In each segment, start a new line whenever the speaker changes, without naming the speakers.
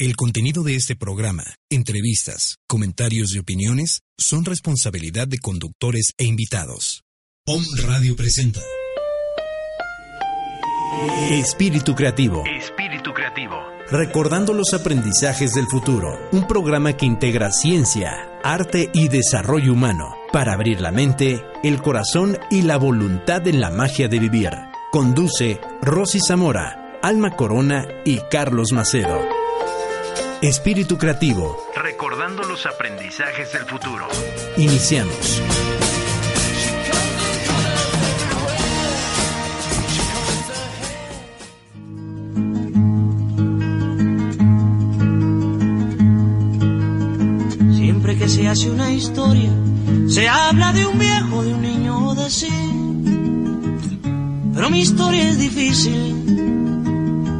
El contenido de este programa, entrevistas, comentarios y opiniones son responsabilidad de conductores e invitados. Om Radio presenta.
Espíritu Creativo.
Espíritu Creativo.
Recordando los aprendizajes del futuro. Un programa que integra ciencia, arte y desarrollo humano para abrir la mente, el corazón y la voluntad en la magia de vivir. Conduce Rosy Zamora, Alma Corona y Carlos Macedo. Espíritu Creativo.
Recordando los aprendizajes del futuro.
Iniciamos.
Siempre que se hace una historia, se habla de un viejo, de un niño o de sí. Pero mi historia es difícil.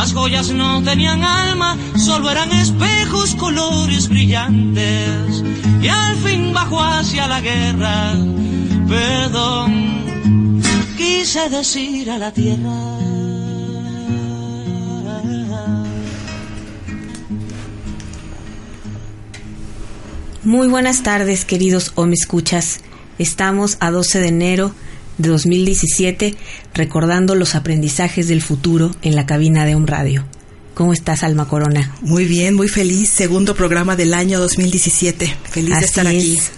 Las joyas no tenían alma, solo eran espejos, colores brillantes. Y al fin bajó hacia la guerra, perdón, quise decir a la tierra.
Muy buenas tardes, queridos o me escuchas. Estamos a 12 de enero de 2017 recordando los aprendizajes del futuro en la cabina de un radio. ¿Cómo estás, Alma Corona?
Muy bien, muy feliz. Segundo programa del año 2017. Feliz
Así
de estar aquí.
es.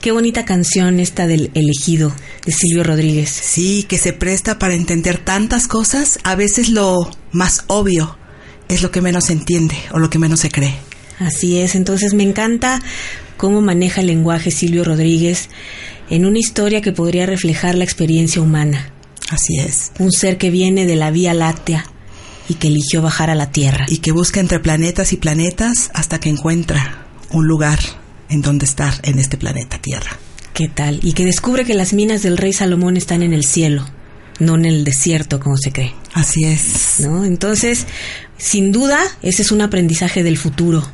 Qué bonita canción esta del elegido de Silvio Rodríguez.
Sí, que se presta para entender tantas cosas. A veces lo más obvio es lo que menos se entiende o lo que menos se cree.
Así es, entonces me encanta cómo maneja el lenguaje Silvio Rodríguez en una historia que podría reflejar la experiencia humana.
Así es.
Un ser que viene de la Vía Láctea y que eligió bajar a la Tierra.
Y que busca entre planetas y planetas hasta que encuentra un lugar en donde estar en este planeta Tierra.
¿Qué tal? Y que descubre que las minas del rey Salomón están en el cielo, no en el desierto como se cree.
Así es.
¿No? Entonces, sin duda, ese es un aprendizaje del futuro.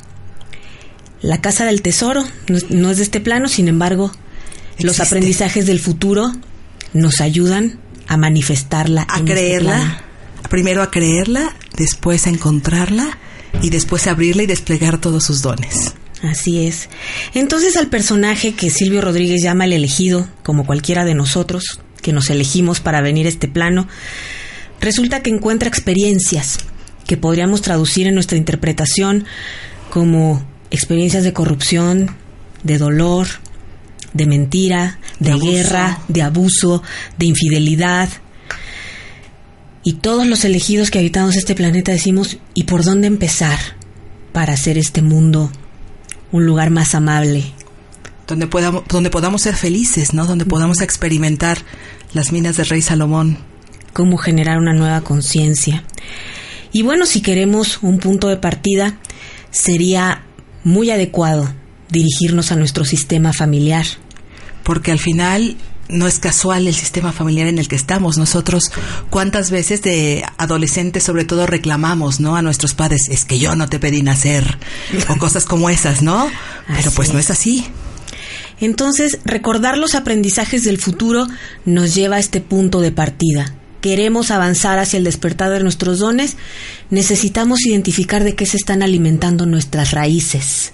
La casa del tesoro no es, no es de este plano, sin embargo, los aprendizajes del futuro nos ayudan a manifestarla.
A
este
creerla. Primero a creerla, después a encontrarla y después a abrirla y desplegar todos sus dones.
Así es. Entonces al personaje que Silvio Rodríguez llama el elegido, como cualquiera de nosotros, que nos elegimos para venir a este plano, resulta que encuentra experiencias que podríamos traducir en nuestra interpretación como experiencias de corrupción, de dolor, de mentira, de,
De abuso.
guerra, de abuso, de infidelidad. Y todos los elegidos que habitamos este planeta decimos, ¿y por dónde empezar para hacer este mundo un lugar más amable?
Donde podamos, donde podamos ser felices, ¿no? Donde podamos experimentar las minas del rey Salomón.
¿Cómo generar una nueva conciencia? Y bueno, si queremos un punto de partida, sería muy adecuado dirigirnos a nuestro sistema familiar.
Porque al final no es casual el sistema familiar en el que estamos. Nosotros, ¿cuántas veces de adolescentes sobre todo reclamamos, ¿no? A nuestros padres, es que yo no te pedí nacer, o cosas como esas, ¿no? Pero pues no es así.
Entonces, recordar los aprendizajes del futuro nos lleva a este punto de partida. Queremos avanzar hacia el despertar de nuestros dones, necesitamos identificar de qué se están alimentando nuestras raíces.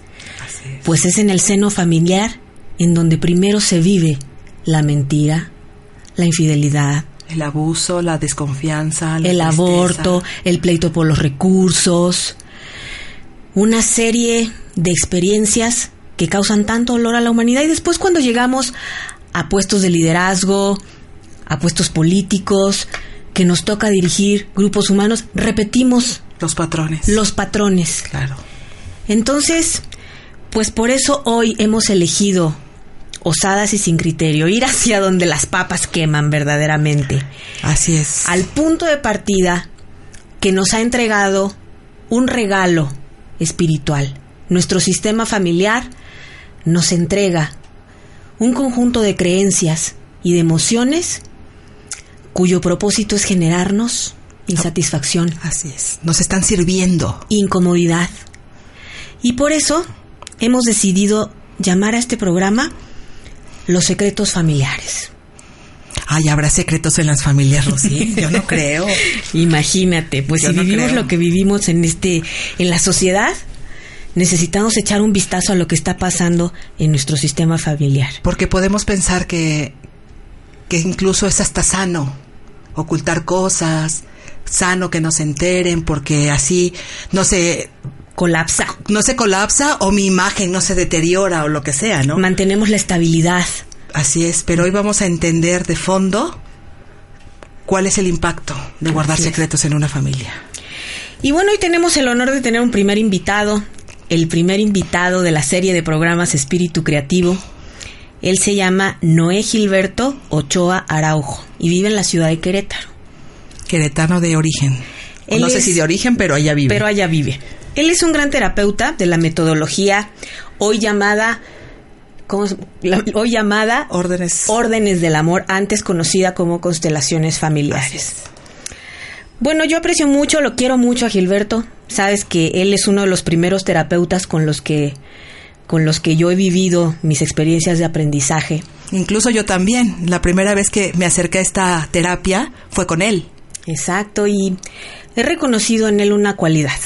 Pues es en el seno familiar en donde primero se vive la mentira, la infidelidad,
el abuso, la desconfianza,
el aborto, el pleito por los recursos, una serie de experiencias que causan tanto dolor a la humanidad. Y después cuando llegamos a puestos de liderazgo, a puestos políticos, que nos toca dirigir grupos humanos, repetimos
los patrones.
Los patrones.
Claro.
Entonces, pues por eso hoy hemos elegido osadas y sin criterio, ir hacia donde las papas queman verdaderamente.
Así es.
Al punto de partida que nos ha entregado un regalo espiritual. Nuestro sistema familiar nos entrega un conjunto de creencias y de emociones cuyo propósito es generarnos insatisfacción.
Así es, nos están sirviendo.
Incomodidad. Y por eso hemos decidido llamar a este programa Los secretos familiares.
Ay, habrá secretos en las familias, Rosy. Yo no creo.
Imagínate, pues si vivimos lo que vivimos en este, en la sociedad, necesitamos echar un vistazo a lo que está pasando en nuestro sistema familiar.
Porque podemos pensar que, que incluso es hasta sano ocultar cosas, sano que no se enteren, porque así no se
colapsa.
No se colapsa o mi imagen no se deteriora o lo que sea, ¿no?
Mantenemos la estabilidad.
Así es, pero hoy vamos a entender de fondo cuál es el impacto de guardar secretos en una familia.
Y bueno, hoy tenemos el honor de tener un primer invitado el primer invitado de la serie de programas Espíritu Creativo. Él se llama Noé Gilberto Ochoa Araujo y vive en la ciudad de Querétaro.
Queretano de origen. no sé si de origen, pero allá vive.
Pero allá vive. Él es un gran terapeuta de la metodología hoy llamada hoy llamada
órdenes
órdenes del amor, antes conocida como constelaciones familiares. Bueno, yo aprecio mucho, lo quiero mucho a Gilberto. Sabes que él es uno de los primeros terapeutas con los que con los que yo he vivido mis experiencias de aprendizaje.
Incluso yo también. La primera vez que me acerqué a esta terapia fue con él.
Exacto, y he reconocido en él una cualidad.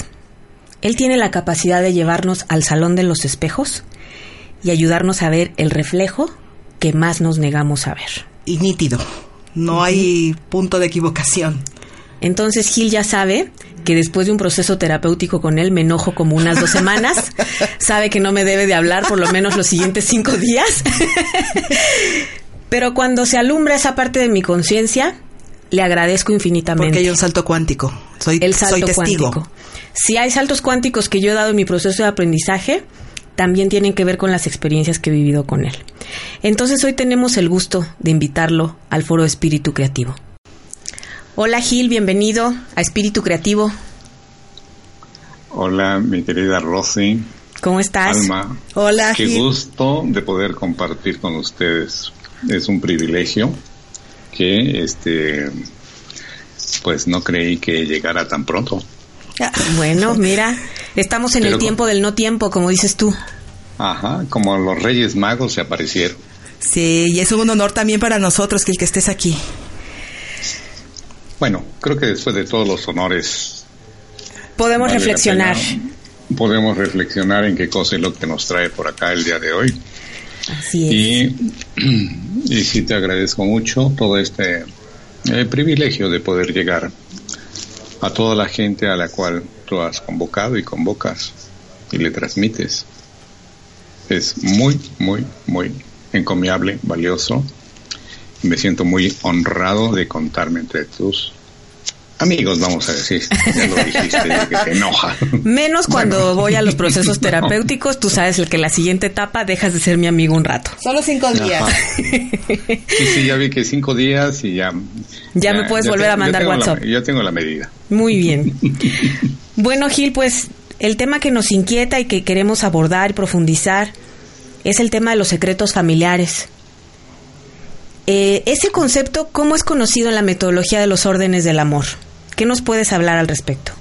Él tiene la capacidad de llevarnos al salón de los espejos y ayudarnos a ver el reflejo que más nos negamos a ver.
Y nítido. No hay punto de equivocación.
Entonces Gil ya sabe que después de un proceso terapéutico con él me enojo como unas dos semanas. sabe que no me debe de hablar por lo menos los siguientes cinco días. Pero cuando se alumbra esa parte de mi conciencia, le agradezco infinitamente.
Porque hay un salto cuántico. Soy, el salto testigo. Cuántico.
Si hay saltos cuánticos que yo he dado en mi proceso de aprendizaje, también tienen que ver con las experiencias que he vivido con él. Entonces hoy tenemos el gusto de invitarlo al Foro Espíritu Creativo. Hola Gil, bienvenido a Espíritu Creativo.
Hola, mi querida Rosy.
¿Cómo estás?
Alma.
Hola.
Qué gusto de poder compartir con ustedes. Es un privilegio que, este, pues no creí que llegara tan pronto.
Ah, bueno, mira, estamos en el tiempo del no tiempo, como dices tú.
Ajá, como los Reyes Magos se aparecieron.
Sí, y es un honor también para nosotros que el que estés aquí.
Bueno, creo que después de todos los honores...
Podemos reflexionar.
podemos reflexionar en qué cosa es lo que nos trae por acá el día de hoy.
Así es.
Y, y sí te agradezco mucho todo este eh, privilegio de poder llegar a toda la gente a la cual tú has convocado y convocas y le transmites. Es muy, muy, muy encomiable, valioso me siento muy honrado de contarme entre tus amigos, vamos a decir. Ya lo dijiste, que te enoja.
Menos cuando voy a los procesos terapéuticos, tú sabes el que la siguiente etapa dejas de ser mi amigo un rato.
Solo cinco días.
Sí, sí, ya vi que cinco días y ya.
Ya, me puedes volver a mandar WhatsApp.
ya tengo la medida.
Muy bien. bueno, Gil, pues el tema que nos inquieta y que queremos abordar y profundizar es el tema de los secretos familiares. Eh, ese concepto, ¿cómo es conocido en la metodología de los órdenes del amor? ¿Qué nos puedes hablar al respecto?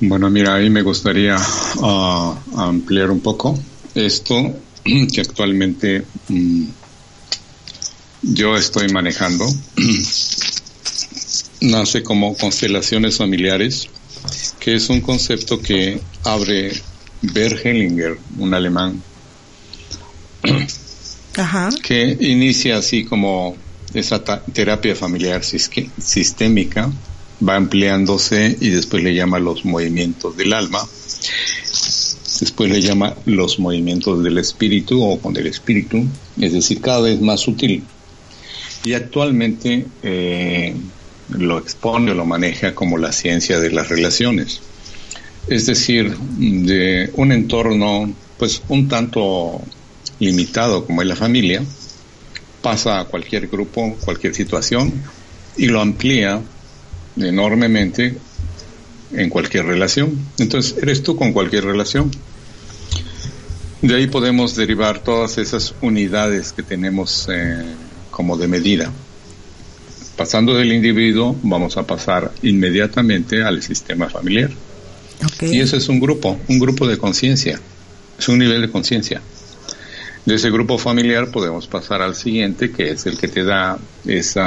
Bueno, mira, ahí me gustaría ah, ampliar un poco esto que actualmente mm, yo estoy manejando. Nace como constelaciones familiares, que es un concepto que abre Bert un alemán, que inicia así como esa terapia familiar sistémica, va ampliándose y después le llama los movimientos del alma, después le llama los movimientos del espíritu o con el espíritu, es decir, cada vez más sutil. Y actualmente eh, lo expone o lo maneja como la ciencia de las relaciones. Es decir, de un entorno pues un tanto limitado como es la familia, pasa a cualquier grupo, cualquier situación y lo amplía enormemente en cualquier relación. Entonces, eres tú con cualquier relación. De ahí podemos derivar todas esas unidades que tenemos eh, como de medida. Pasando del individuo, vamos a pasar inmediatamente al sistema familiar. Y eso es un grupo, un grupo de conciencia, es un nivel de conciencia. De ese grupo familiar podemos pasar al siguiente, que es el que te da ese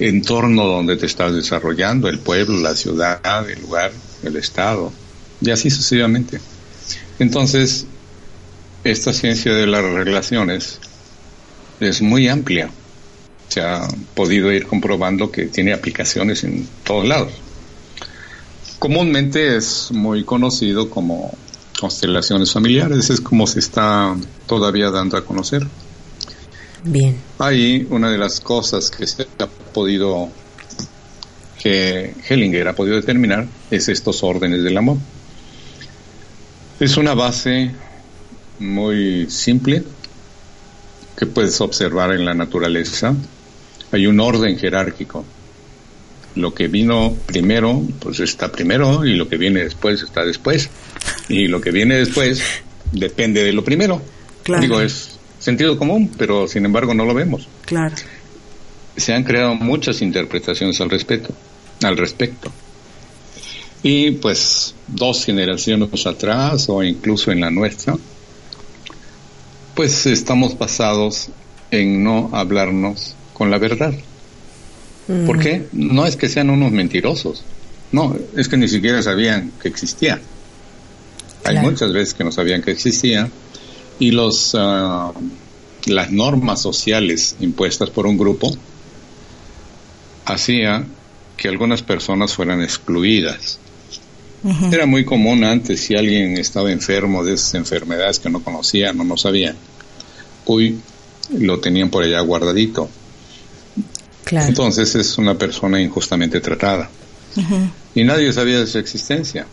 entorno donde te estás desarrollando, el pueblo, la ciudad, el lugar, el estado, y así sucesivamente. Entonces, esta ciencia de las relaciones es muy amplia. Se ha podido ir comprobando que tiene aplicaciones en todos lados. Comúnmente es muy conocido como constelaciones familiares, es como se está todavía dando a conocer.
Bien.
Ahí una de las cosas que se ha podido, que Hellinger ha podido determinar, es estos órdenes del amor. Es una base muy simple que puedes observar en la naturaleza. Hay un orden jerárquico. Lo que vino primero, pues está primero, y lo que viene después está después. Y lo que viene después depende de lo primero. Digo, es sentido común, pero sin embargo no lo vemos.
Claro.
Se han creado muchas interpretaciones al respecto, al respecto. Y pues dos generaciones atrás o incluso en la nuestra, pues estamos basados en no hablarnos con la verdad. ¿Por mm. qué? No es que sean unos mentirosos, no, es que ni siquiera sabían que existía. Hay muchas veces que no sabían que existía y los ah, las normas sociales impuestas por un grupo hacía que algunas personas fueran excluidas. Era muy común antes si alguien estaba enfermo de esas enfermedades que no conocían o no sabían. Hoy lo tenían por allá guardadito. Entonces es una persona injustamente tratada. Y nadie sabía de su existencia.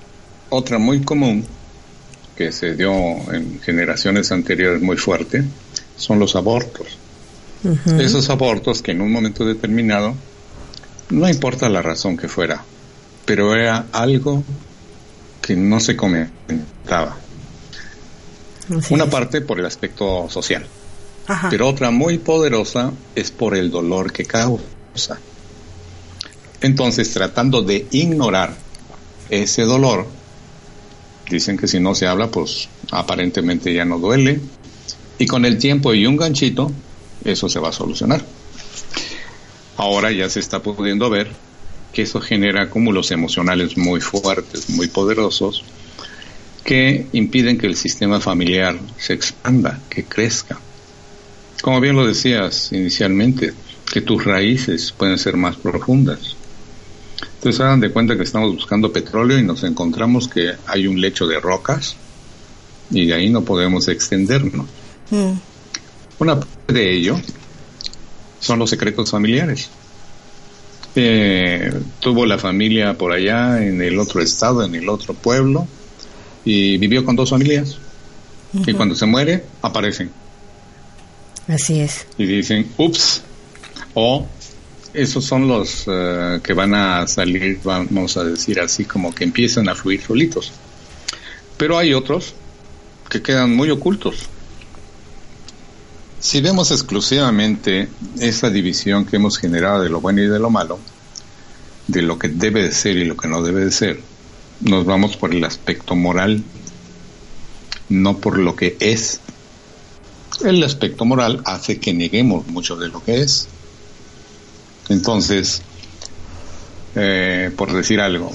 Otra muy común que se dio en generaciones anteriores muy fuerte son los abortos. Esos abortos que en un momento determinado, no importa la razón que fuera, pero era algo que no se comentaba. Una parte por el aspecto social, pero otra muy poderosa es por el dolor que causa. Entonces, tratando de ignorar ese dolor, Dicen que si no se habla, pues aparentemente ya no duele. Y con el tiempo y un ganchito, eso se va a solucionar. Ahora ya se está pudiendo ver que eso genera cúmulos emocionales muy fuertes, muy poderosos, que impiden que el sistema familiar se expanda, que crezca. Como bien lo decías inicialmente, que tus raíces pueden ser más profundas. Entonces hagan de cuenta que estamos buscando petróleo y nos encontramos que hay un lecho de rocas y de ahí no podemos extendernos. Mm. Una parte de ello son los secretos familiares. Eh, tuvo la familia por allá en el otro estado, en el otro pueblo, y vivió con dos familias. Y cuando se muere, aparecen.
Así es.
Y dicen, ups, o esos son los eh, que van a salir, vamos a decir así, como que empiezan a fluir solitos. Pero hay otros que quedan muy ocultos. Si vemos exclusivamente esa división que hemos generado de lo bueno y de lo malo, de lo que debe de ser y lo que no debe de ser, nos vamos por el aspecto moral, no por lo que es. El aspecto moral hace que neguemos mucho de lo que es. Entonces, eh, por decir algo,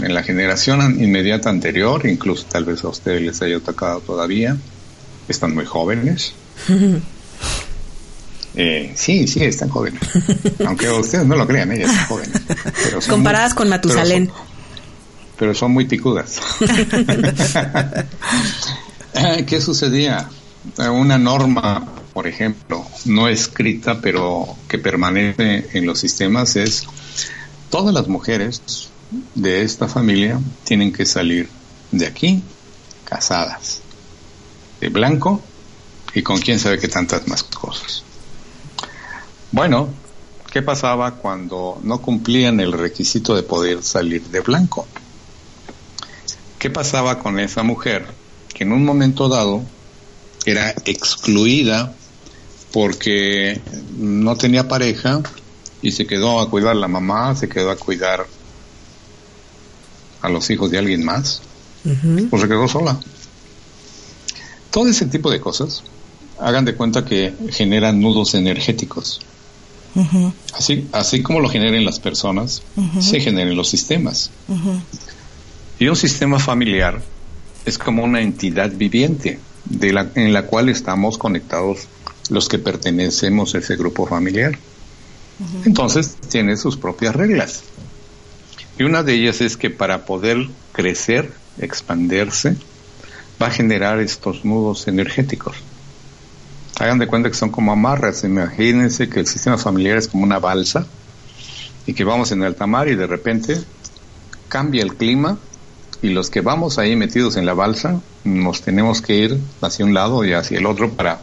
en la generación inmediata anterior, incluso tal vez a ustedes les haya tocado todavía, están muy jóvenes. Eh, sí, sí, están jóvenes. Aunque ustedes no lo crean, ellas están jóvenes.
Comparadas con Matusalén.
Pero son, muy picudas. ¿Qué sucedía? Una norma, por ejemplo, no escrita, pero que permanece en los sistemas es todas las mujeres de esta familia tienen que salir de aquí casadas, de blanco y con quién sabe qué tantas más cosas. Bueno, ¿qué pasaba cuando no cumplían el requisito de poder salir de blanco? ¿Qué pasaba con esa mujer que en un momento dado era excluida porque no tenía pareja y se quedó a cuidar a la mamá, se quedó a cuidar a los hijos de alguien más, o se quedó sola? Todo ese tipo de cosas, hagan de cuenta que generan nudos energéticos. Así, así como lo generen las personas, se generan los sistemas. Y un sistema familiar es como una entidad viviente de la, en la cual estamos conectados los que pertenecemos a ese grupo familiar. Entonces tiene sus propias reglas. Y una de ellas es que para poder crecer, expandirse, va a generar estos nudos energéticos. Hagan de cuenta que son como amarras. Imagínense que el sistema familiar es como una balsa y que vamos en alta mar y de repente cambia el clima y los que vamos ahí metidos en la balsa nos tenemos que ir hacia un lado y hacia el otro para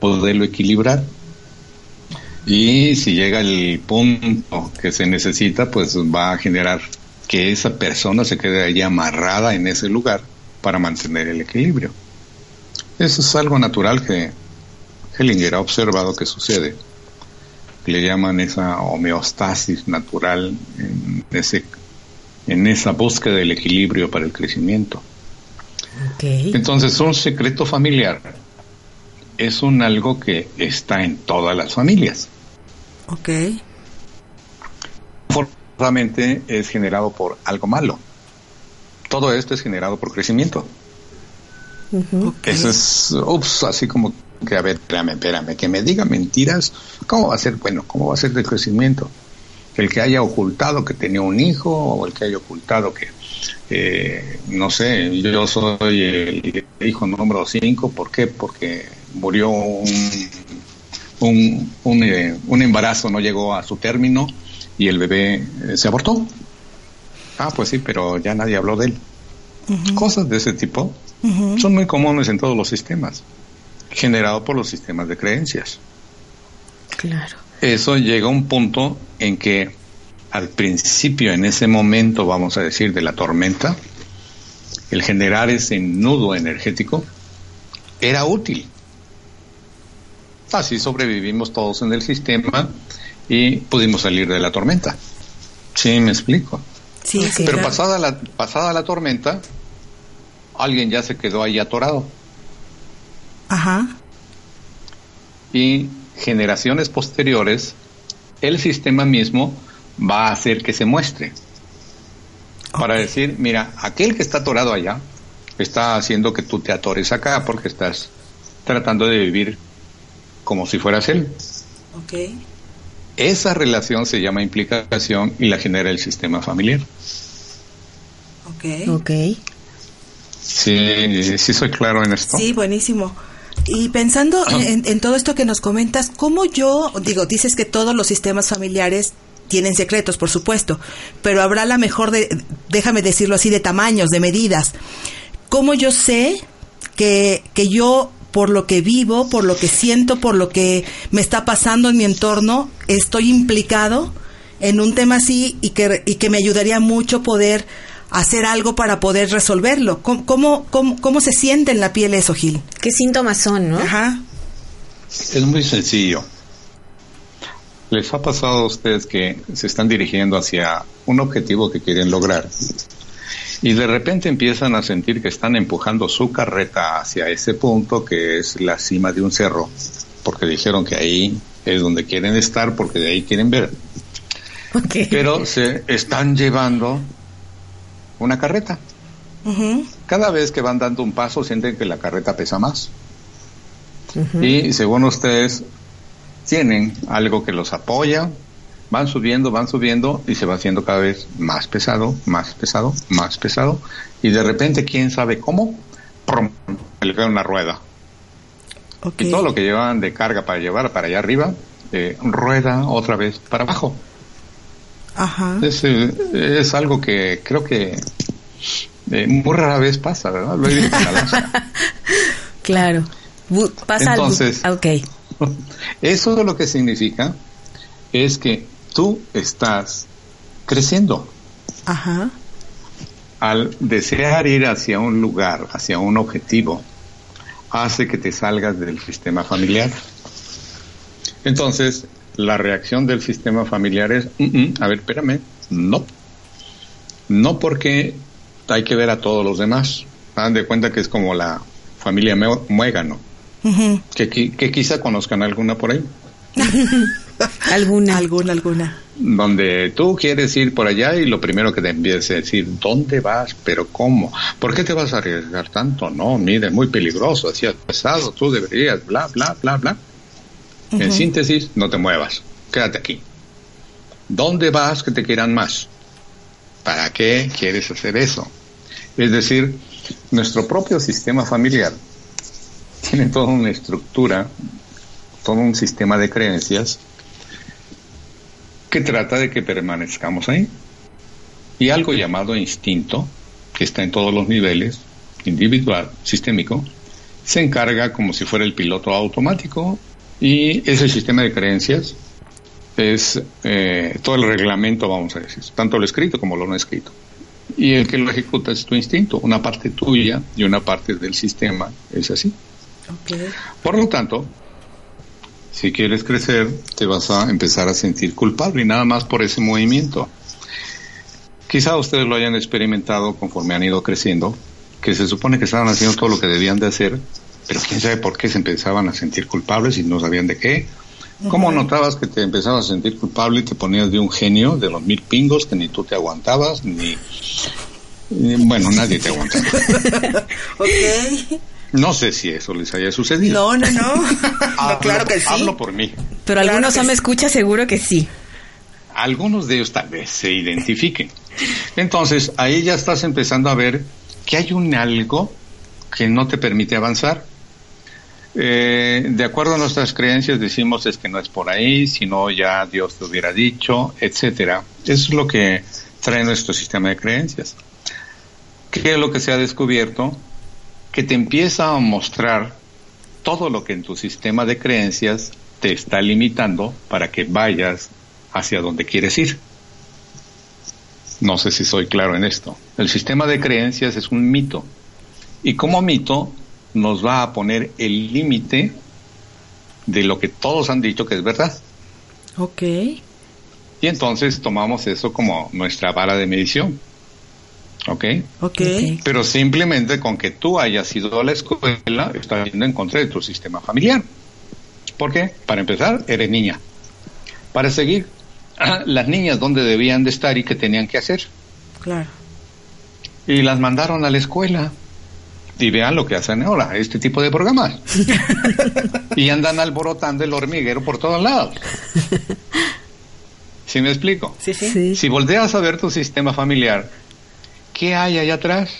poderlo equilibrar. Y si llega el punto que se necesita, pues va a generar que esa persona se quede ahí amarrada en ese lugar para mantener el equilibrio. Eso es algo natural que Hellinger ha observado que sucede. Le llaman esa homeostasis natural en, ese, en esa búsqueda del equilibrio para el crecimiento. Entonces, un secreto familiar es un algo que está en todas las familias.
Ok.
Forzosamente es generado por algo malo. Todo esto es generado por crecimiento. Eso es, ups, así como que, a ver, espérame, espérame, que me diga mentiras, ¿cómo va a ser bueno? ¿Cómo va a ser de crecimiento? El que haya ocultado que tenía un hijo o el que haya ocultado que, eh, no sé, yo soy el hijo número 5, ¿por qué? Porque murió un, un, eh, un, embarazo, no llegó a su término y el bebé eh, se abortó. Ah, pues sí, pero ya nadie habló de él. Cosas de ese tipo son muy comunes en todos los sistemas, generado por los sistemas de creencias.
Claro.
Eso llega a un punto en que al principio, en ese momento, vamos a decir, de la tormenta, el generar ese nudo energético era útil. Así sobrevivimos todos en el sistema y pudimos salir de la tormenta. Sí, me explico.
Sí, sí.
Pero pasada la pasada la tormenta, alguien ya se quedó ahí atorado.
Ajá.
Y generaciones posteriores, el sistema mismo va a hacer que se muestre. Para decir, mira, aquel que está atorado allá está haciendo que tú te atores acá porque estás tratando de vivir como si fueras él.
Ok.
Esa relación se llama implicación y la genera el sistema familiar.
Ok.
Ok.
Sí, sí soy claro en esto.
Sí, buenísimo. Y pensando en, todo esto que nos comentas, ¿cómo yo, digo, dices que todos los sistemas familiares tienen secretos, por supuesto, pero habrá la mejor de, déjame decirlo así, de tamaños, de medidas. ¿Cómo yo sé que, que yo, por lo que vivo, por lo que siento, por lo que me está pasando en mi entorno, estoy implicado en un tema así y que, y que me ayudaría mucho poder hacer algo para poder resolverlo. ¿Cómo, cómo, cómo, se siente en la piel eso, Gil?
¿Qué síntomas son, no?
Ajá.
Es muy sencillo. ¿Les ha pasado a ustedes que se están dirigiendo hacia un objetivo que quieren lograr? Y de repente empiezan a sentir que están empujando su carreta hacia ese punto que es la cima de un cerro, porque dijeron que ahí es donde quieren estar, porque de ahí quieren ver. Pero se están llevando una carreta. Cada vez que van dando un paso sienten que la carreta pesa más. Y según ustedes tienen algo que los apoya, van subiendo, van subiendo y se va haciendo cada vez más pesado, más pesado, más pesado. Y de repente, quién sabe cómo, ¡prum! le cae una rueda. Y todo lo que llevaban de carga para llevar para allá arriba, eh, rueda otra vez para abajo.
Ajá.
Es, eh, es algo que creo que eh, muy rara vez pasa, ¿verdad? Lo he visto en Alaska.
claro. Bu- Pasa
Entonces-
algo. Ok.
Eso lo que significa es que tú estás creciendo.
Ajá.
Al desear ir hacia un lugar, hacia un objetivo, hace que te salgas del sistema familiar. Entonces, la reacción del sistema familiar es, "Mm, mm, a ver, espérame, no. No porque hay que ver a todos los demás. Hagan de cuenta que es como la familia Muégano, que, que quizá conozcan alguna por ahí.
Alguna.
Alguna, alguna.
donde tú quieres ir por allá y lo primero que te empieza a decir, ¿dónde vas? ¿Pero cómo? ¿Por qué te vas a arriesgar tanto? No, mire, muy peligroso, así es pesado, tú deberías, bla, bla, bla, bla. En síntesis, no te muevas, quédate aquí. ¿Dónde vas que te quieran más? ¿Para qué quieres hacer eso? Es decir, nuestro propio sistema familiar tiene toda una estructura, todo un sistema de creencias que trata de que permanezcamos ahí. Y algo llamado instinto, que está en todos los niveles, individual, sistémico, se encarga como si fuera el piloto automático y ese sistema de creencias es eh, todo el reglamento, vamos a decir, tanto lo escrito como lo no escrito. Y el que lo ejecuta es tu instinto, una parte tuya y una parte del sistema es así. Por lo tanto, si quieres crecer, te vas a empezar a sentir culpable y nada más por ese movimiento. Quizá ustedes lo hayan experimentado conforme han ido creciendo, que se supone que estaban haciendo todo lo que debían de hacer, pero quién sabe por qué se empezaban a sentir culpables y no sabían de qué. ¿Cómo notabas que te empezabas a sentir culpable y te ponías de un genio de los mil pingos que ni tú te aguantabas, ni... ni- Bueno, nadie te aguantaba.
Ok.
No sé si eso les haya sucedido.
No, no, no. No,
Hablo-
claro que sí.
Hablo por mí.
Pero
Claro
algunos
que
me
sí.
escucha seguro que sí.
algunos de ellos tal vez se identifiquen. Entonces, ahí ya estás empezando a ver que hay un algo que no te permite avanzar. Eh, de acuerdo a nuestras creencias decimos es que no es por ahí, sino ya Dios te hubiera dicho, etcétera. Es lo que trae nuestro sistema de creencias. ¿Qué es lo que se ha descubierto? Que te empieza a mostrar todo lo que en tu sistema de creencias te está limitando para que vayas hacia donde quieres ir. No sé si soy claro en esto. El sistema de creencias es un mito. Y como mito nos va a poner el límite de lo que todos han dicho que es verdad.
Ok.
Y entonces tomamos eso como nuestra vara de medición. ¿Ok?
Ok.
Pero simplemente con que tú hayas ido a la escuela, estás yendo en contra de tu sistema familiar. ¿Por qué? Para empezar, eres niña. Para seguir, las niñas dónde debían de estar y qué tenían que hacer.
Claro.
Y las mandaron a la escuela. Y vean lo que hacen ahora, este tipo de programas. y andan alborotando el hormiguero por todos lados. ¿Sí me explico?
Sí, sí.
Sí.
Si volteas a ver tu sistema familiar, ¿qué hay allá atrás?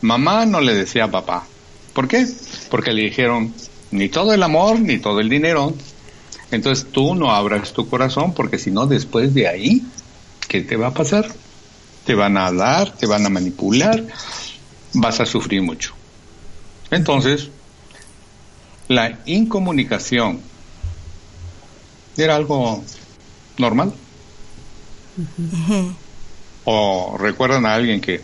Mamá no le decía a papá. ¿Por qué? Porque le dijeron ni todo el amor ni todo el dinero. Entonces tú no abras tu corazón porque si no después de ahí, ¿qué te va a pasar? Te van a dar, te van a manipular, vas a sufrir mucho. Entonces, la incomunicación era algo normal. O recuerdan a alguien que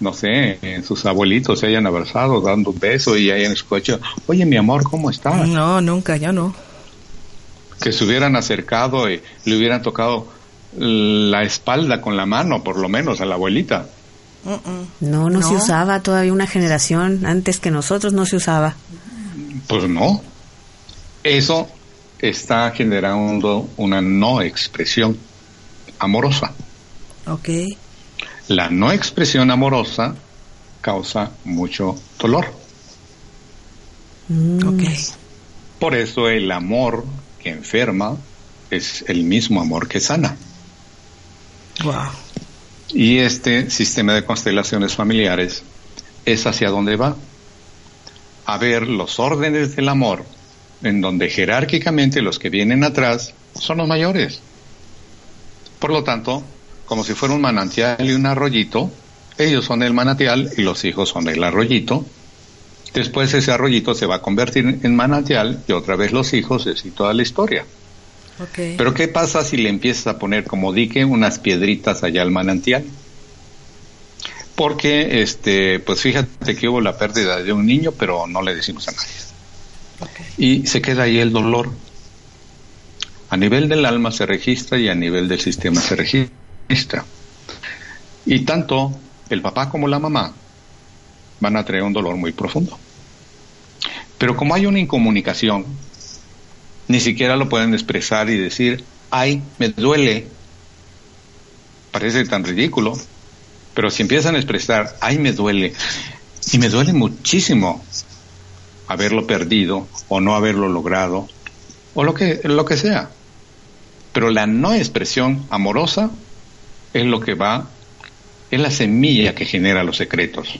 no sé, en sus abuelitos se hayan abrazado, dando un beso y hayan escuchado, oye mi amor, ¿cómo estás?
No, nunca, yo no.
Que se hubieran acercado y le hubieran tocado la espalda con la mano, por lo menos, a la abuelita.
No, no, se usaba todavía una generación antes que nosotros no se usaba.
Pues no. Eso está generando una no expresión amorosa.
Ok.
La no expresión amorosa causa mucho dolor.
Mm. Ok.
Por eso el amor que enferma es el mismo amor que sana.
Wow.
Y este sistema de constelaciones familiares es hacia dónde va. A ver los órdenes del amor, en donde jerárquicamente los que vienen atrás son los mayores. Por lo tanto, como si fuera un manantial y un arroyito, ellos son el manantial y los hijos son el arroyito. Después ese arroyito se va a convertir en manantial y otra vez los hijos, y toda la historia. Pero ¿qué pasa si le empiezas a poner como dique unas piedritas allá al manantial? Porque, este, pues fíjate que hubo la pérdida de un niño, pero no le decimos a nadie. Y se queda ahí el dolor. A nivel del alma se registra y a nivel del sistema se registra. Y tanto el papá como la mamá van a traer un dolor muy profundo. Pero como hay una incomunicación, ni siquiera lo pueden expresar y decir, ay, me duele. Parece tan ridículo, pero si empiezan a expresar, ay, me duele, y me duele muchísimo haberlo perdido o no haberlo logrado, o lo que, lo que sea. Pero la no expresión amorosa es lo que va, es la semilla que genera los secretos.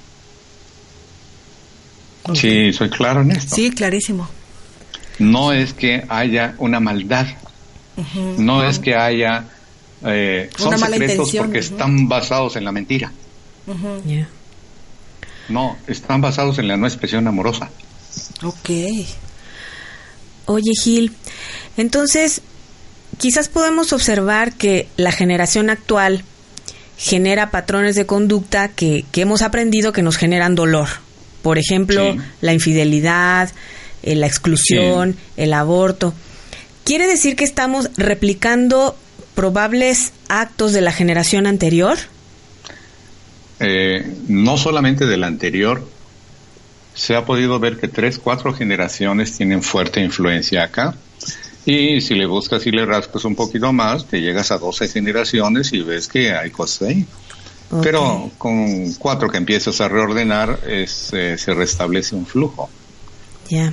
Sí, soy claro en esto.
Sí, clarísimo
no es que haya una maldad, no es que haya... Eh, son secretos porque están basados en la mentira. No, están basados en la no expresión amorosa.
Ok.
Oye, Gil, entonces, quizás podemos observar que la generación actual genera patrones de conducta que, que hemos aprendido que nos generan dolor. Por ejemplo, la infidelidad, eh, la exclusión, el aborto. ¿Quiere decir que estamos replicando probables actos de la generación anterior?
Eh, no solamente de la anterior, se ha podido ver que tres, cuatro generaciones tienen fuerte influencia acá. Y si le buscas y le rascas un poquito más, te llegas a 12 generaciones y ves que hay cosas ahí. Pero con cuatro que empiezas a reordenar, es, eh, se restablece un flujo.
Ya.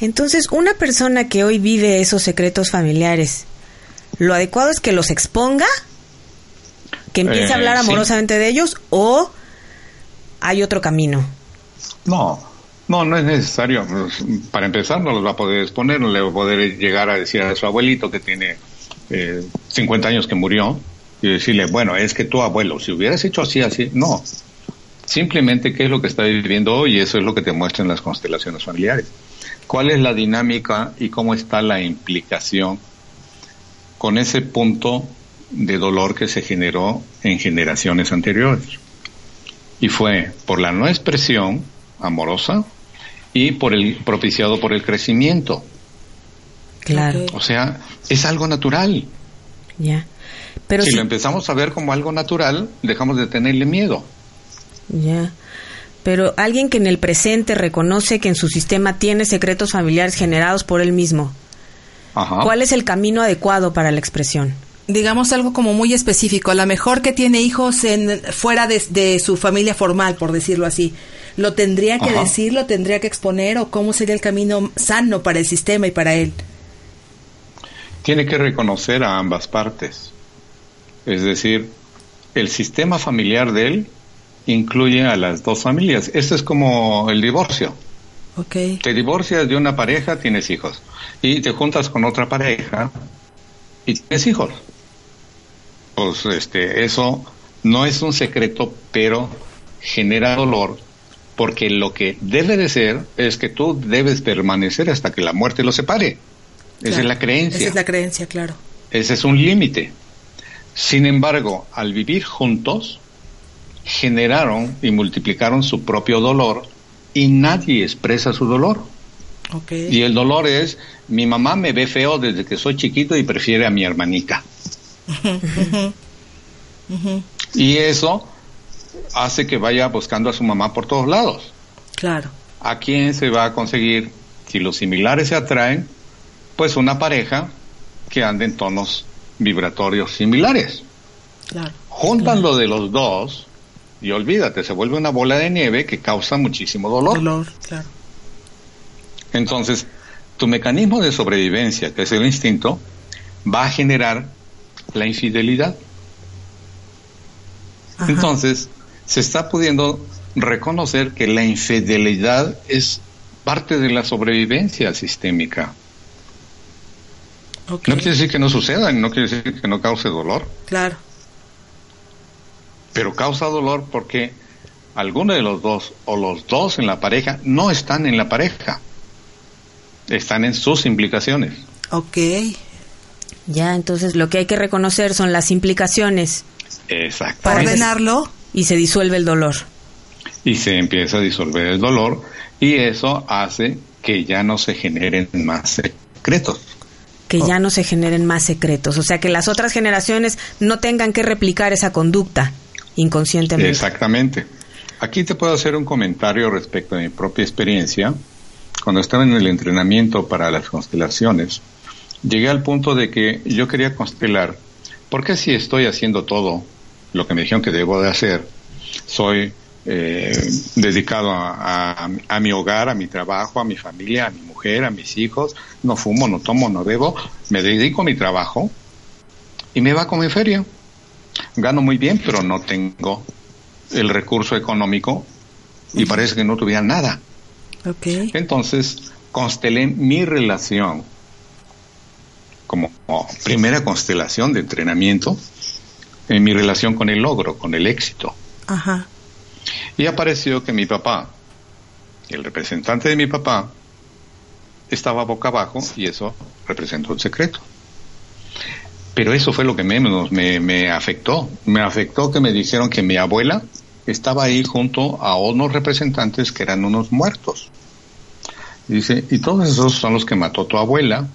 Entonces, una persona que hoy vive esos secretos familiares, ¿lo adecuado es que los exponga? ¿Que empiece a hablar eh, amorosamente de ellos? ¿O hay otro camino?
No, no, no es necesario. Para empezar, no los va a poder exponer, no le va a poder llegar a decir a su abuelito que tiene eh, 50 años que murió y decirle, bueno, es que tu abuelo, si hubieras hecho así, así, no. Simplemente qué es lo que está viviendo hoy, y eso es lo que te muestran las constelaciones familiares. ¿Cuál es la dinámica y cómo está la implicación con ese punto de dolor que se generó en generaciones anteriores? Y fue por la no expresión amorosa y por el propiciado por el crecimiento.
Claro.
O sea, es algo natural.
Ya. Pero
si, si, lo empezamos a ver como algo natural, dejamos de tenerle miedo.
Ya. Pero alguien que en el presente reconoce que en su sistema tiene secretos familiares generados por él mismo, ¿cuál es el camino adecuado para la expresión?
Digamos algo como muy específico, a lo mejor que tiene hijos en, fuera de, su familia formal, por decirlo así. ¿Lo tendría que decir, lo tendría que exponer o cómo sería el camino sano para el sistema y para él?
Tiene que reconocer a ambas partes. Es decir, el sistema familiar de él incluye a las dos familias. Esto es como el divorcio.
Okay.
Te divorcias de una pareja, tienes hijos. Y te juntas con otra pareja y tienes hijos. Pues este, eso no es un secreto, pero genera dolor porque lo que debe de ser es que tú debes permanecer hasta que la muerte lo separe. Esa es la creencia.
Esa es la creencia, claro.
Ese es un límite. Sin embargo, al vivir juntos, generaron y multiplicaron su propio dolor y nadie expresa su dolor. Y el dolor es, mi mamá me ve feo desde que soy chiquito y prefiere a mi hermanita. Y eso hace que vaya buscando a su mamá por todos lados.
Claro.
¿A quién se va a conseguir? Si los similares se atraen, pues una pareja que ande en tonos vibratorios similares.
Claro.
Juntan lo de los dos y olvídate, se vuelve una bola de nieve que causa muchísimo dolor.
Dolor, claro.
Entonces, tu mecanismo de sobrevivencia, que es el instinto, va a generar la infidelidad. Entonces, se está pudiendo reconocer que la infidelidad es parte de la sobrevivencia sistémica. No quiere decir que no suceda, no quiere decir que no cause dolor.
Claro.
Pero causa dolor porque alguno de los dos o los dos en la pareja no están en la pareja. Están en sus implicaciones.
Ok.
Ya, entonces lo que hay que reconocer son las implicaciones.
Exacto.
Para ordenarlo.
Y se disuelve el dolor.
Y se empieza a disolver el dolor y eso hace que ya no se generen más secretos.
Que ya no se generen más secretos. O sea, que las otras generaciones no tengan que replicar esa conducta inconscientemente.
Exactamente. Aquí te puedo hacer un comentario respecto a mi propia experiencia. Cuando estaba en el entrenamiento para las constelaciones, llegué al punto de que yo quería constelar, porque si estoy haciendo todo lo que me dijeron que debo de hacer, soy eh, dedicado a, mi hogar, a mi trabajo, a mi familia, a mi mujer, a mis hijos, no fumo, no tomo, no bebo, me dedico a mi trabajo y me va como en feria. Gano muy bien, pero no tengo el recurso económico y parece que no tuviera nada.
Okay.
Entonces, constelé mi relación como primera constelación de entrenamiento en mi relación con el logro, con el éxito.
Ajá.
Y apareció que mi papá, el representante de mi papá, estaba boca abajo y eso representó un secreto. Pero eso fue lo que menos me, me afectó. Me afectó que me dijeron que mi abuela estaba ahí junto a unos representantes que eran unos muertos. Dice, y todos esos son los que mató tu abuela.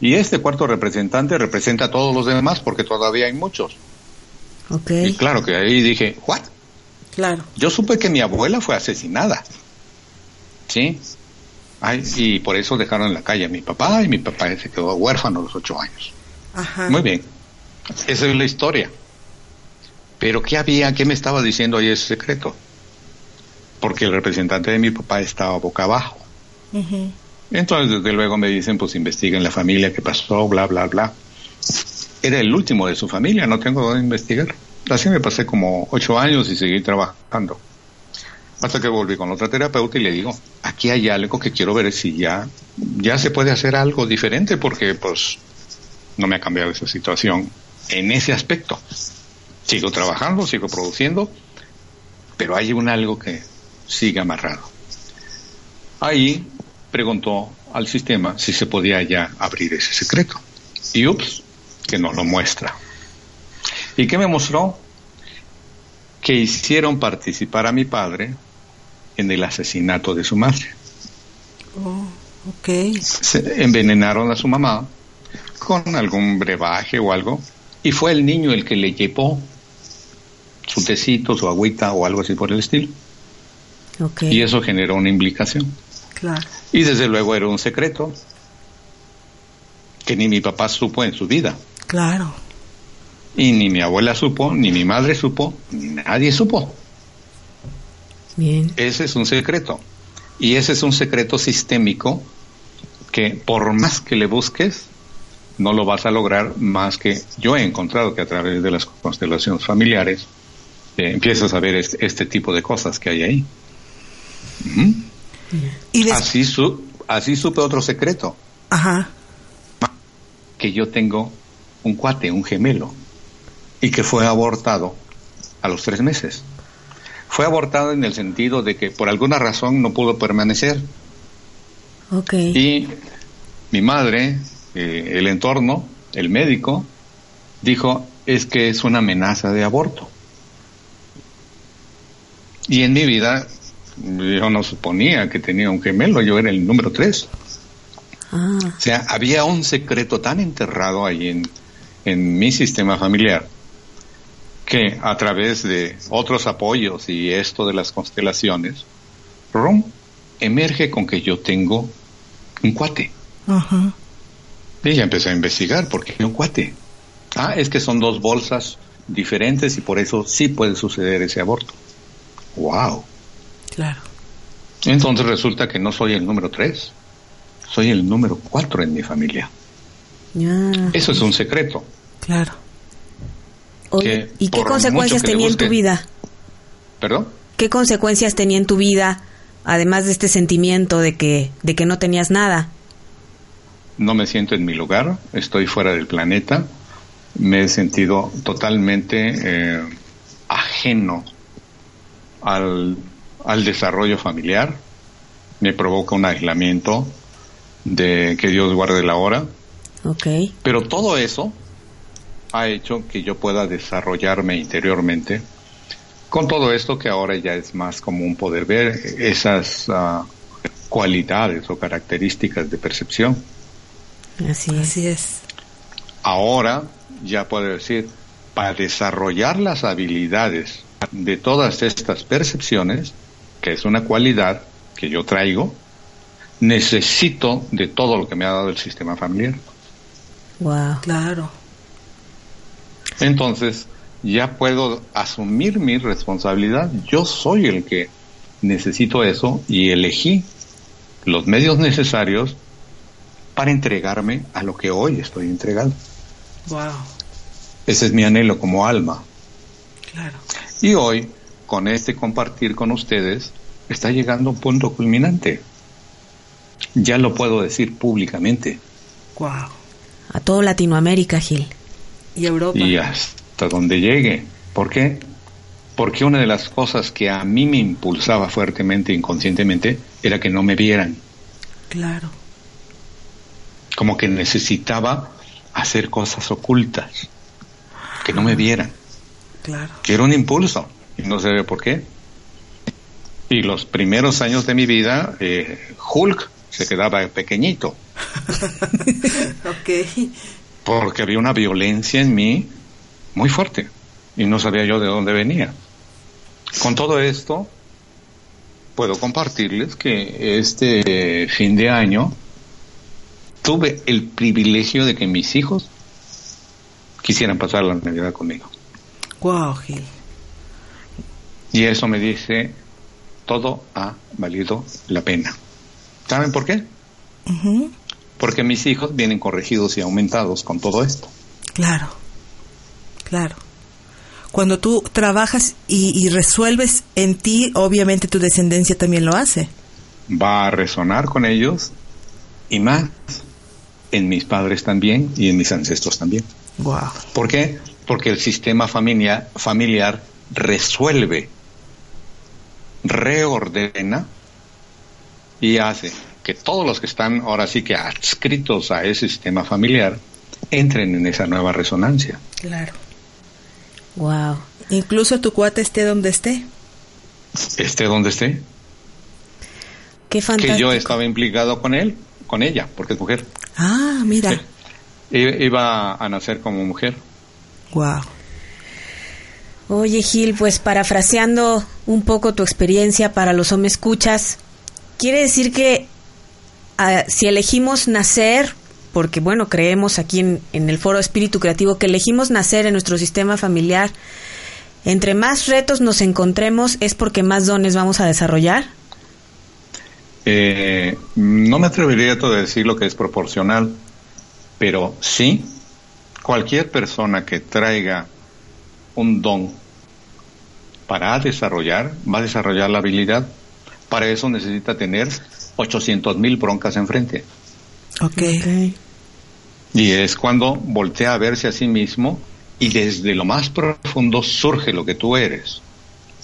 Y este cuarto representante representa a todos los demás porque todavía hay muchos.
Okay.
Y claro que ahí dije, ¿what?
Claro.
Yo supe que mi abuela fue asesinada. ¿Sí? Ay, y por eso dejaron en la calle a mi papá y mi papá se quedó huérfano a los ocho años.
Ajá.
Muy bien. Esa es la historia. Pero ¿qué había? ¿Qué me estaba diciendo ahí ese secreto? Porque el representante de mi papá estaba boca abajo. Entonces, desde luego me dicen, pues investiguen la familia, qué pasó, bla, bla, bla. Era el último de su familia, no tengo dónde investigar. Así me pasé como ocho años y seguí trabajando. Hasta que volví con otra terapeuta y le digo, aquí hay algo que quiero ver si ya, ya se puede hacer algo diferente porque pues no me ha cambiado esa situación en ese aspecto. Sigo trabajando, sigo produciendo, pero hay un algo que sigue amarrado. Ahí preguntó al sistema si se podía ya abrir ese secreto. Y ups, que no lo muestra. ¿Y qué me mostró? Que hicieron participar a mi padre en el asesinato de su madre.
Oh, ok.
Se envenenaron a su mamá con algún brebaje o algo y fue el niño el que le llevó su tecito, su agüita o algo así por el estilo.
Okay.
Y eso generó una implicación.
Claro.
Y desde luego era un secreto que ni mi papá supo en su vida.
Claro.
Y ni mi abuela supo, ni mi madre supo, ni nadie supo.
Bien.
Ese es un secreto. Y ese es un secreto sistémico que por más que le busques, no lo vas a lograr más que yo he encontrado que a través de las constelaciones familiares eh, empiezas a ver este, este, tipo de cosas que hay ahí. Uh -huh.
¿Y
así, su, así supe otro secreto.
Ajá.
Que yo tengo un cuate, un gemelo, y que fue abortado a los tres meses. Fue abortado en el sentido de que por alguna razón no pudo permanecer.
Okay.
Y mi madre, eh, el entorno, el médico, dijo, es que es una amenaza de aborto. Y en mi vida yo no suponía que tenía un gemelo, yo era el número tres.
Ah,
O sea, había un secreto tan enterrado ahí en, en mi sistema familiar que a través de otros apoyos y esto de las constelaciones, rum, emerge con que yo tengo un cuate.
Ajá.
Y ya empecé a investigar, ¿por qué un cuate? Ah, es que son dos bolsas diferentes y por eso sí puede suceder ese aborto. ¡Wow!
Claro.
Entonces resulta que no soy el número tres, soy el número cuatro en mi familia.
ya.
Eso es un secreto.
Claro.
Oye,
que
¿y qué consecuencias tenía en tu vida?
¿Perdón?
¿Qué consecuencias tenía en tu vida, además de este sentimiento de que, de que no tenías nada?
No me siento en mi lugar, estoy fuera del planeta, me he sentido totalmente eh, ajeno al, al desarrollo familiar, me provoca un aislamiento de que Dios guarde la hora,
Ok.
pero todo eso ha hecho que yo pueda desarrollarme interiormente con todo esto que ahora ya es más común poder ver esas ah, cualidades o características de percepción.
Así es.
Así es.
Ahora ya puedo decir, para desarrollar las habilidades de todas estas percepciones, que es una cualidad que yo traigo, necesito de todo lo que me ha dado el sistema familiar.
Wow.
Claro.
Entonces, ya puedo asumir mi responsabilidad. Yo soy el que necesito eso y elegí los medios necesarios para entregarme a lo que hoy estoy entregando.
Wow.
Ese es mi anhelo como alma.
Claro.
Y hoy, con este compartir con ustedes, está llegando un punto culminante. Ya lo puedo decir públicamente
Wow.
A todo Latinoamérica, Gil.
Y Europa.
y hasta donde llegue. ¿Por qué? Porque una de las cosas que a mí me impulsaba fuertemente, inconscientemente, era que no me vieran.
Claro.
Como que necesitaba hacer cosas ocultas, que no me vieran.
Claro.
que era un impulso y no sé por qué. Y los primeros años de mi vida, eh, Hulk se quedaba pequeñito
ok.
porque había una violencia en mí muy fuerte y no sabía yo de dónde venía. Con todo esto, puedo compartirles que este fin de año tuve el privilegio de que mis hijos quisieran pasar la Navidad conmigo.
Wow, Gil.
Y eso me dice, todo ha valido la pena. ¿Saben por qué? Porque mis hijos vienen corregidos y aumentados con todo esto.
Claro. Claro. Cuando tú trabajas y, y resuelves en ti, obviamente tu descendencia también lo hace.
Va a resonar con ellos y más en mis padres también y en mis ancestros también.
Wow.
¿Por qué? Porque el sistema familiar, familiar resuelve, reordena y hace que todos los que están ahora sí que adscritos a ese sistema familiar entren en esa nueva resonancia.
Claro.
Wow.
Incluso tu cuate esté donde esté.
Esté donde esté,
Qué fantástico.
que yo estaba implicado con él, con ella, porque es mujer.
Ah, mira.
Sí. Iba a nacer como mujer.
Wow.
Oye, Gil, pues parafraseando un poco tu experiencia para los hombres escuchas, quiere decir que ah, si elegimos nacer, porque bueno, creemos aquí en, en el Foro Espíritu Creativo que elegimos nacer en nuestro sistema familiar, entre más retos nos encontremos es porque más dones vamos a desarrollar.
Eh, no me atrevería a decir lo que es proporcional, pero sí, cualquier persona que traiga un don para desarrollar, va a desarrollar la habilidad. Para eso necesita tener 800 mil broncas enfrente.
Ok.
Y es cuando voltea a verse a sí mismo y desde lo más profundo surge lo que tú eres.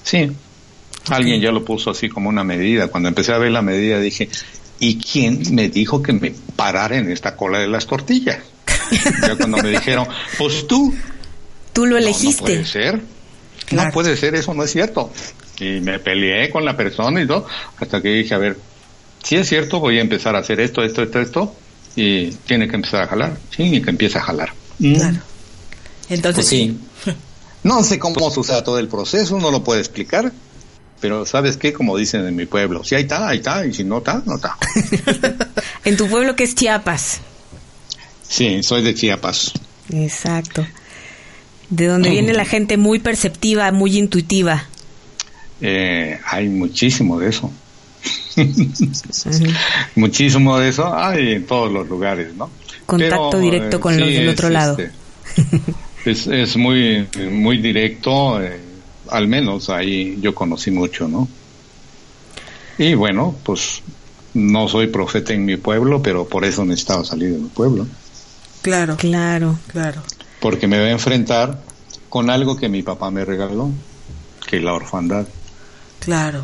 Sí, alguien ya lo puso así como una medida. Cuando empecé a ver la medida dije, ¿y quién me dijo que me parara en esta cola de las tortillas? ya cuando me dijeron, pues tú.
Tú lo
No,
elegiste.
No, puede ser.
Claro.
No puede ser, eso no es cierto. Y me peleé con la persona y todo, hasta que dije, a ver, si es cierto, voy a empezar a hacer esto, esto, esto, esto, y tiene que empezar a jalar. Sí, y que empieza a jalar.
Claro. Entonces,
Pues sí. No sé cómo sucede todo el proceso, no lo puedo explicar, pero ¿sabes qué? Como dicen en mi pueblo, si ahí está, ahí está, y si no está, no está.
En tu pueblo que es Chiapas.
Sí, soy de Chiapas.
Exacto. De donde viene la gente muy perceptiva, muy intuitiva.
Eh, hay muchísimo de eso. muchísimo de eso hay en todos los lugares, ¿no?
Contacto
Pero,
directo
eh,
con los
sí,
del
es,
otro lado.
este, es, es muy, muy directo, eh, al menos ahí yo conocí mucho, ¿no? Y bueno, pues no soy profeta en mi pueblo, pero por eso necesitaba salir de mi pueblo,
claro,
Claro.
claro.
porque me voy a enfrentar con algo que mi papá me regaló, que es la orfandad.
Claro.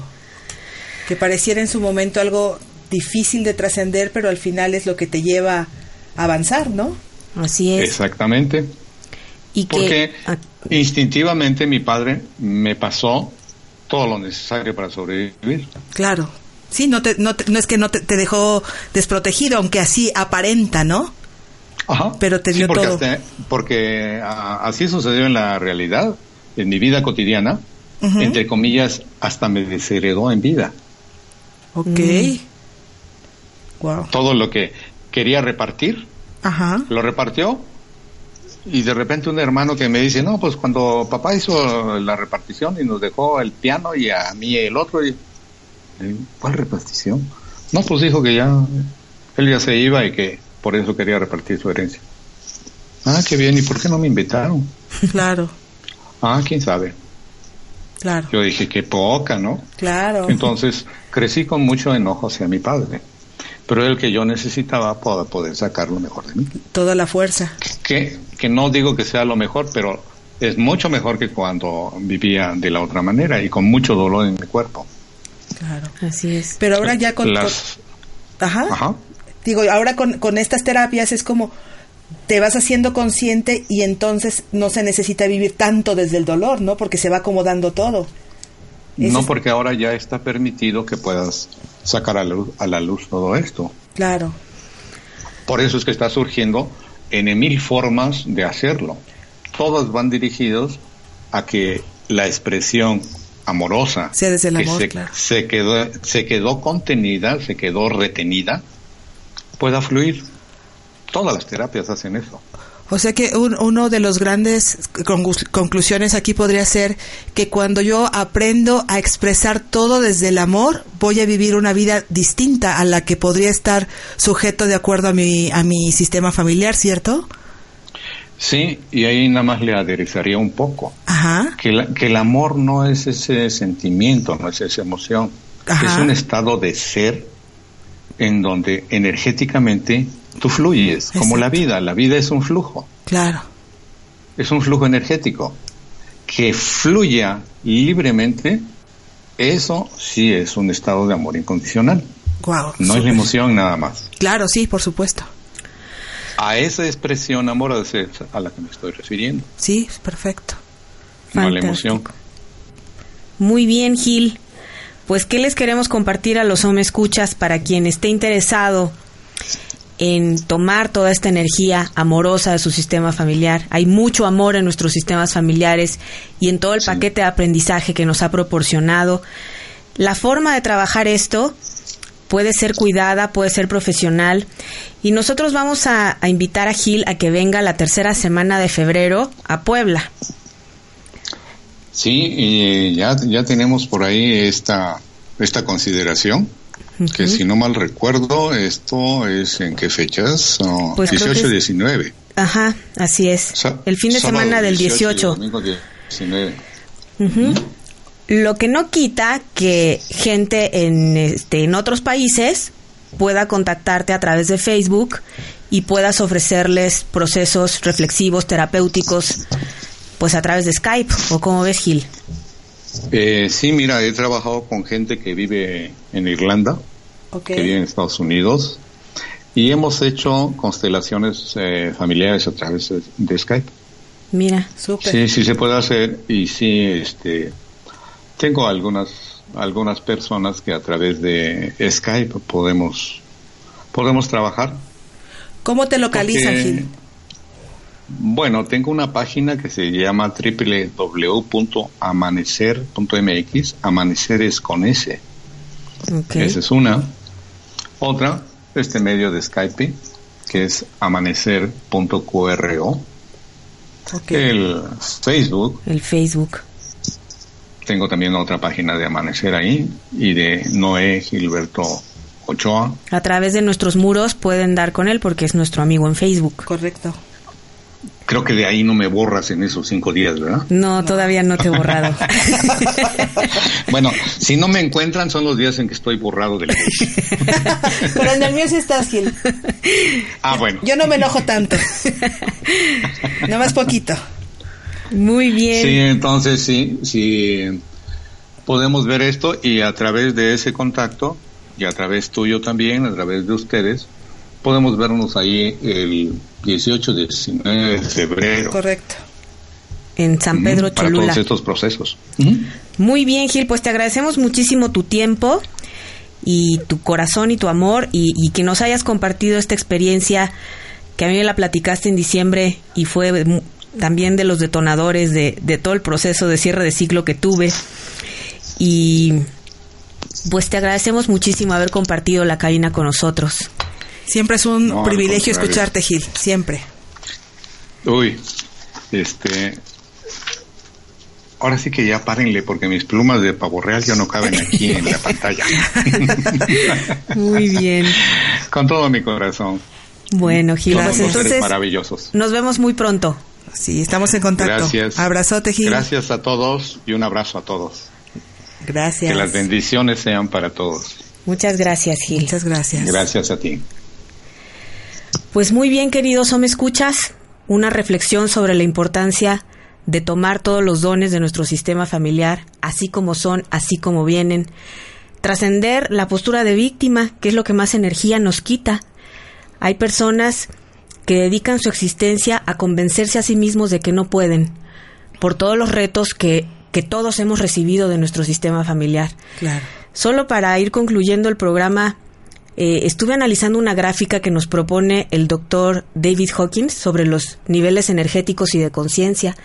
Que pareciera en su momento algo difícil de trascender, pero al final es lo que te lleva a avanzar, ¿no?
Así es.
Exactamente.
Y que
Porque instintivamente mi padre me pasó todo lo necesario para sobrevivir.
Claro. Sí, no, te, no, te- no es que no te, te dejó desprotegido, aunque así aparenta, ¿no?
Ajá.
Pero te
Sí,
dio
porque
todo.
hasta- porque así sucedió en la realidad, en mi vida cotidiana, entre comillas, hasta me desheredó en vida.
Ok.
Mm.
Wow.
Todo lo que quería repartir,
Ajá.
lo repartió. Y de repente un hermano que me dice, no, pues cuando papá hizo la repartición y nos dejó el piano y a mí el otro, y, ¿cuál repartición? No, pues dijo que ya, él ya se iba y que por eso quería repartir su herencia. Ah, qué bien, ¿y por qué no me invitaron?
Claro,
Ah, quién sabe.
claro,
Yo dije, qué poca, ¿no?
claro.
Entonces crecí con mucho enojo hacia mi padre, pero el que yo necesitaba para poder sacar lo mejor de mí.
Toda la fuerza.
Que, que no digo que sea lo mejor, pero es mucho mejor que cuando vivía de la otra manera y con mucho dolor en mi cuerpo.
Claro.
así es.
Pero ahora ya con...
Las-
con- ajá.
Ajá.
Digo, ahora con, con estas terapias es como te vas haciendo consciente y entonces no se necesita vivir tanto desde el dolor, ¿no? Porque se va acomodando todo.
No porque ahora ya está permitido que puedas sacar a la, luz, a la luz todo esto.
Claro,
Por eso es que está surgiendo en mil formas de hacerlo. Todas van dirigidos a que la expresión amorosa
Sea desde el
que
amor,
se,
claro.
se quedó se quedó contenida, se quedó retenida, pueda fluir. Todas las terapias hacen eso.
O sea que un- uno de los grandes conclu- conclusiones aquí podría ser que cuando yo aprendo a expresar todo desde el amor, voy a vivir una vida distinta a la que podría estar sujeto de acuerdo a mi, a mi sistema familiar, ¿cierto?
Sí, y ahí nada más le aderezaría un poco.
Ajá,
Que, la- que el amor no es ese sentimiento, no es esa emoción.
Ajá.
Es un estado de ser en donde energéticamente tú fluyes, como la vida. La vida es un flujo,
claro,
es un flujo energético. Que fluya libremente, eso sí es un estado de amor incondicional.
wow.
No es la emoción nada más.
Claro, sí, por supuesto.
A esa expresión amorosa es a la que me estoy refiriendo,
Sí, perfecto.
no a la emoción.
Muy bien, Gil. Pues, ¿qué les queremos compartir a los hombres escuchas para quien esté interesado en tomar toda esta energía amorosa de su sistema familiar? Hay mucho amor en nuestros sistemas familiares y en todo el paquete de aprendizaje que nos ha proporcionado. La forma de trabajar esto puede ser cuidada, puede ser profesional. Y nosotros vamos a, a invitar a Gil a que venga la tercera semana de febrero a Puebla.
Sí, y ya, ya tenemos por ahí esta, esta consideración, que si no mal recuerdo, esto es en qué fechas, Oh,
Pues creo que
18,
es-
19.
Ajá, así es.
Sa-
El fin de semana del
18 y
18.
domingo 19.
Ujú. Lo que no quita que gente en, este, en otros países pueda contactarte a través de Facebook y puedas ofrecerles procesos reflexivos, terapéuticos, pues a través de Skype, o como ves, Gil.
Eh, sí, mira, he trabajado con gente que vive en Irlanda, que vive en Estados Unidos, y hemos hecho constelaciones eh, familiares a través de, de Skype.
Mira,
Súper.
Sí, sí se puede hacer y sí, este, tengo algunas, algunas personas que a través de Skype podemos, podemos trabajar.
¿Cómo te localizan,
Porque-
Gil?
Bueno, tengo una página que se llama www.amanecer.mx. Amanecer es con S. Esa es una. Otra, este medio de Skype, que es amanecer.qro.
Ok.
El Facebook,
El Facebook.
tengo también otra página de Amanecer ahí, y de Noé Gilberto Ochoa.
A través de nuestros muros pueden dar con él porque es nuestro amigo en Facebook.
Correcto.
Creo que de ahí no me borras en esos cinco días, ¿verdad?
No, todavía no te he borrado.
Bueno, si no me encuentran son los días en que estoy borrado del
Pero en el mío sí estás, Gil.
Ah, bueno.
Yo no me enojo tanto. Nada más poquito.
Muy bien.
Sí, entonces sí, sí podemos ver esto y a través de ese contacto y a través tuyo también, a través de ustedes, podemos vernos ahí el 18, 19 de febrero.
Correcto.
En San Pedro
para
Cholula.
todos estos procesos.
Muy bien, Gil, pues te agradecemos muchísimo tu tiempo y tu corazón y tu amor y, y que nos hayas compartido esta experiencia que a mí me la platicaste en diciembre y fue también de los detonadores de, de todo el proceso de cierre de ciclo que tuve. Y pues te agradecemos muchísimo haber compartido la cabina con nosotros.
Siempre es un
No,
privilegio escucharte, Gil. Siempre.
Uy, este. Ahora sí que ya párenle porque mis plumas de pavo real ya no caben aquí en la pantalla.
Muy bien.
Con todo mi corazón.
Bueno, Gil,
Todos
pues entonces
maravillosos.
nos vemos muy pronto.
Sí, estamos en contacto.
Gracias.
Abrazote, Gil.
Gracias a todos y un abrazo a todos.
Gracias.
Que las bendiciones sean para todos.
Muchas gracias, Gil.
Muchas gracias.
Gracias a ti.
Pues muy bien, queridos, ¿o me escuchas? Una reflexión sobre la importancia de tomar todos los dones de nuestro sistema familiar, así como son, así como vienen. Trascender la postura de víctima, que es lo que más energía nos quita. Hay personas que dedican su existencia a convencerse a sí mismos de que no pueden, por todos los retos que, que todos hemos recibido de nuestro sistema familiar.
Claro.
Solo para ir concluyendo el programa, eh, estuve analizando una gráfica que nos propone el doctor David Hawkins sobre los niveles energéticos y de conciencia.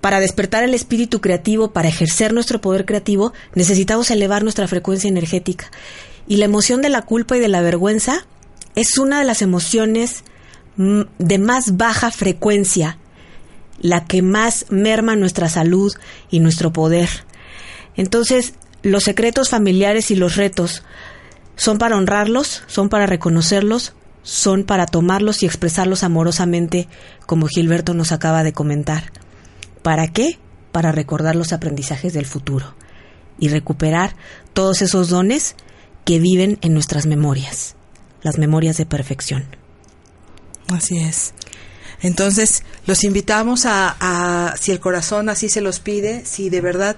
Para despertar el espíritu creativo, para ejercer nuestro poder creativo, necesitamos elevar nuestra frecuencia energética. Y la emoción de la culpa y de la vergüenza es una de las emociones mm, de más baja frecuencia, la que más merma nuestra salud y nuestro poder. Entonces, los secretos familiares y los retos son para honrarlos, son para reconocerlos, son para tomarlos y expresarlos amorosamente, como Gilberto nos acaba de comentar. ¿Para qué? Para recordar los aprendizajes del futuro y recuperar todos esos dones que viven en nuestras memorias, las memorias de perfección.
Así es. Entonces, los invitamos a, a, si el corazón así se los pide, si de verdad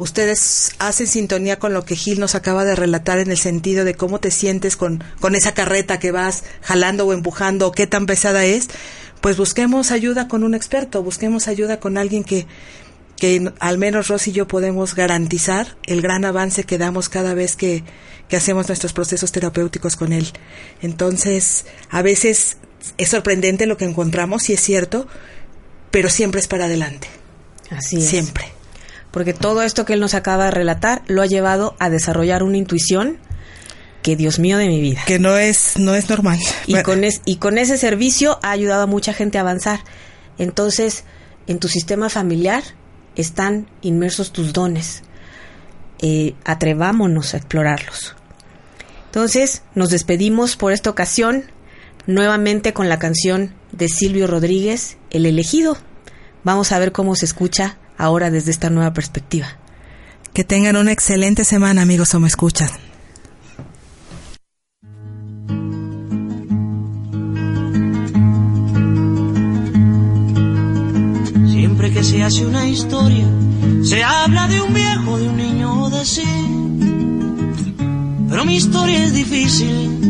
ustedes hacen sintonía con lo que Gil nos acaba de relatar en el sentido de cómo te sientes con, con esa carreta que vas jalando o empujando, o qué tan pesada es, pues busquemos ayuda con un experto, busquemos ayuda con alguien que, que al menos Rosy y yo podemos garantizar el gran avance que damos cada vez que, que hacemos nuestros procesos terapéuticos con él. Entonces, a veces es sorprendente lo que encontramos, sí es cierto, pero siempre es para adelante.
Así es.
Siempre.
Porque todo esto que él nos acaba de relatar lo ha llevado a desarrollar una intuición que Dios mío de mi vida.
Que no es, no es normal.
Y,
Bueno,
con es- y con ese servicio ha ayudado a mucha gente a avanzar. Entonces, en tu sistema familiar están inmersos tus dones. Eh, atrevámonos a explorarlos. Entonces, nos despedimos por esta ocasión nuevamente con la canción de Silvio Rodríguez, El elegido. Vamos a ver cómo se escucha ahora desde esta nueva perspectiva.
que tengan una excelente semana, amigos, o me escuchan.
Siempre que se hace una historia, se habla de un viejo, de un niño de sí. Pero mi historia es difícil,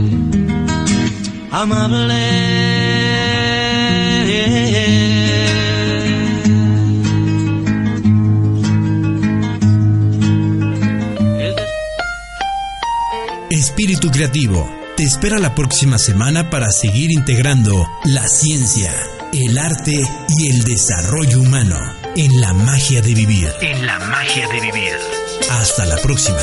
Espíritu Creativo te espera la próxima semana para seguir integrando la ciencia, el arte y el desarrollo humano en la magia de vivir.
En la magia de vivir.
Hasta la próxima.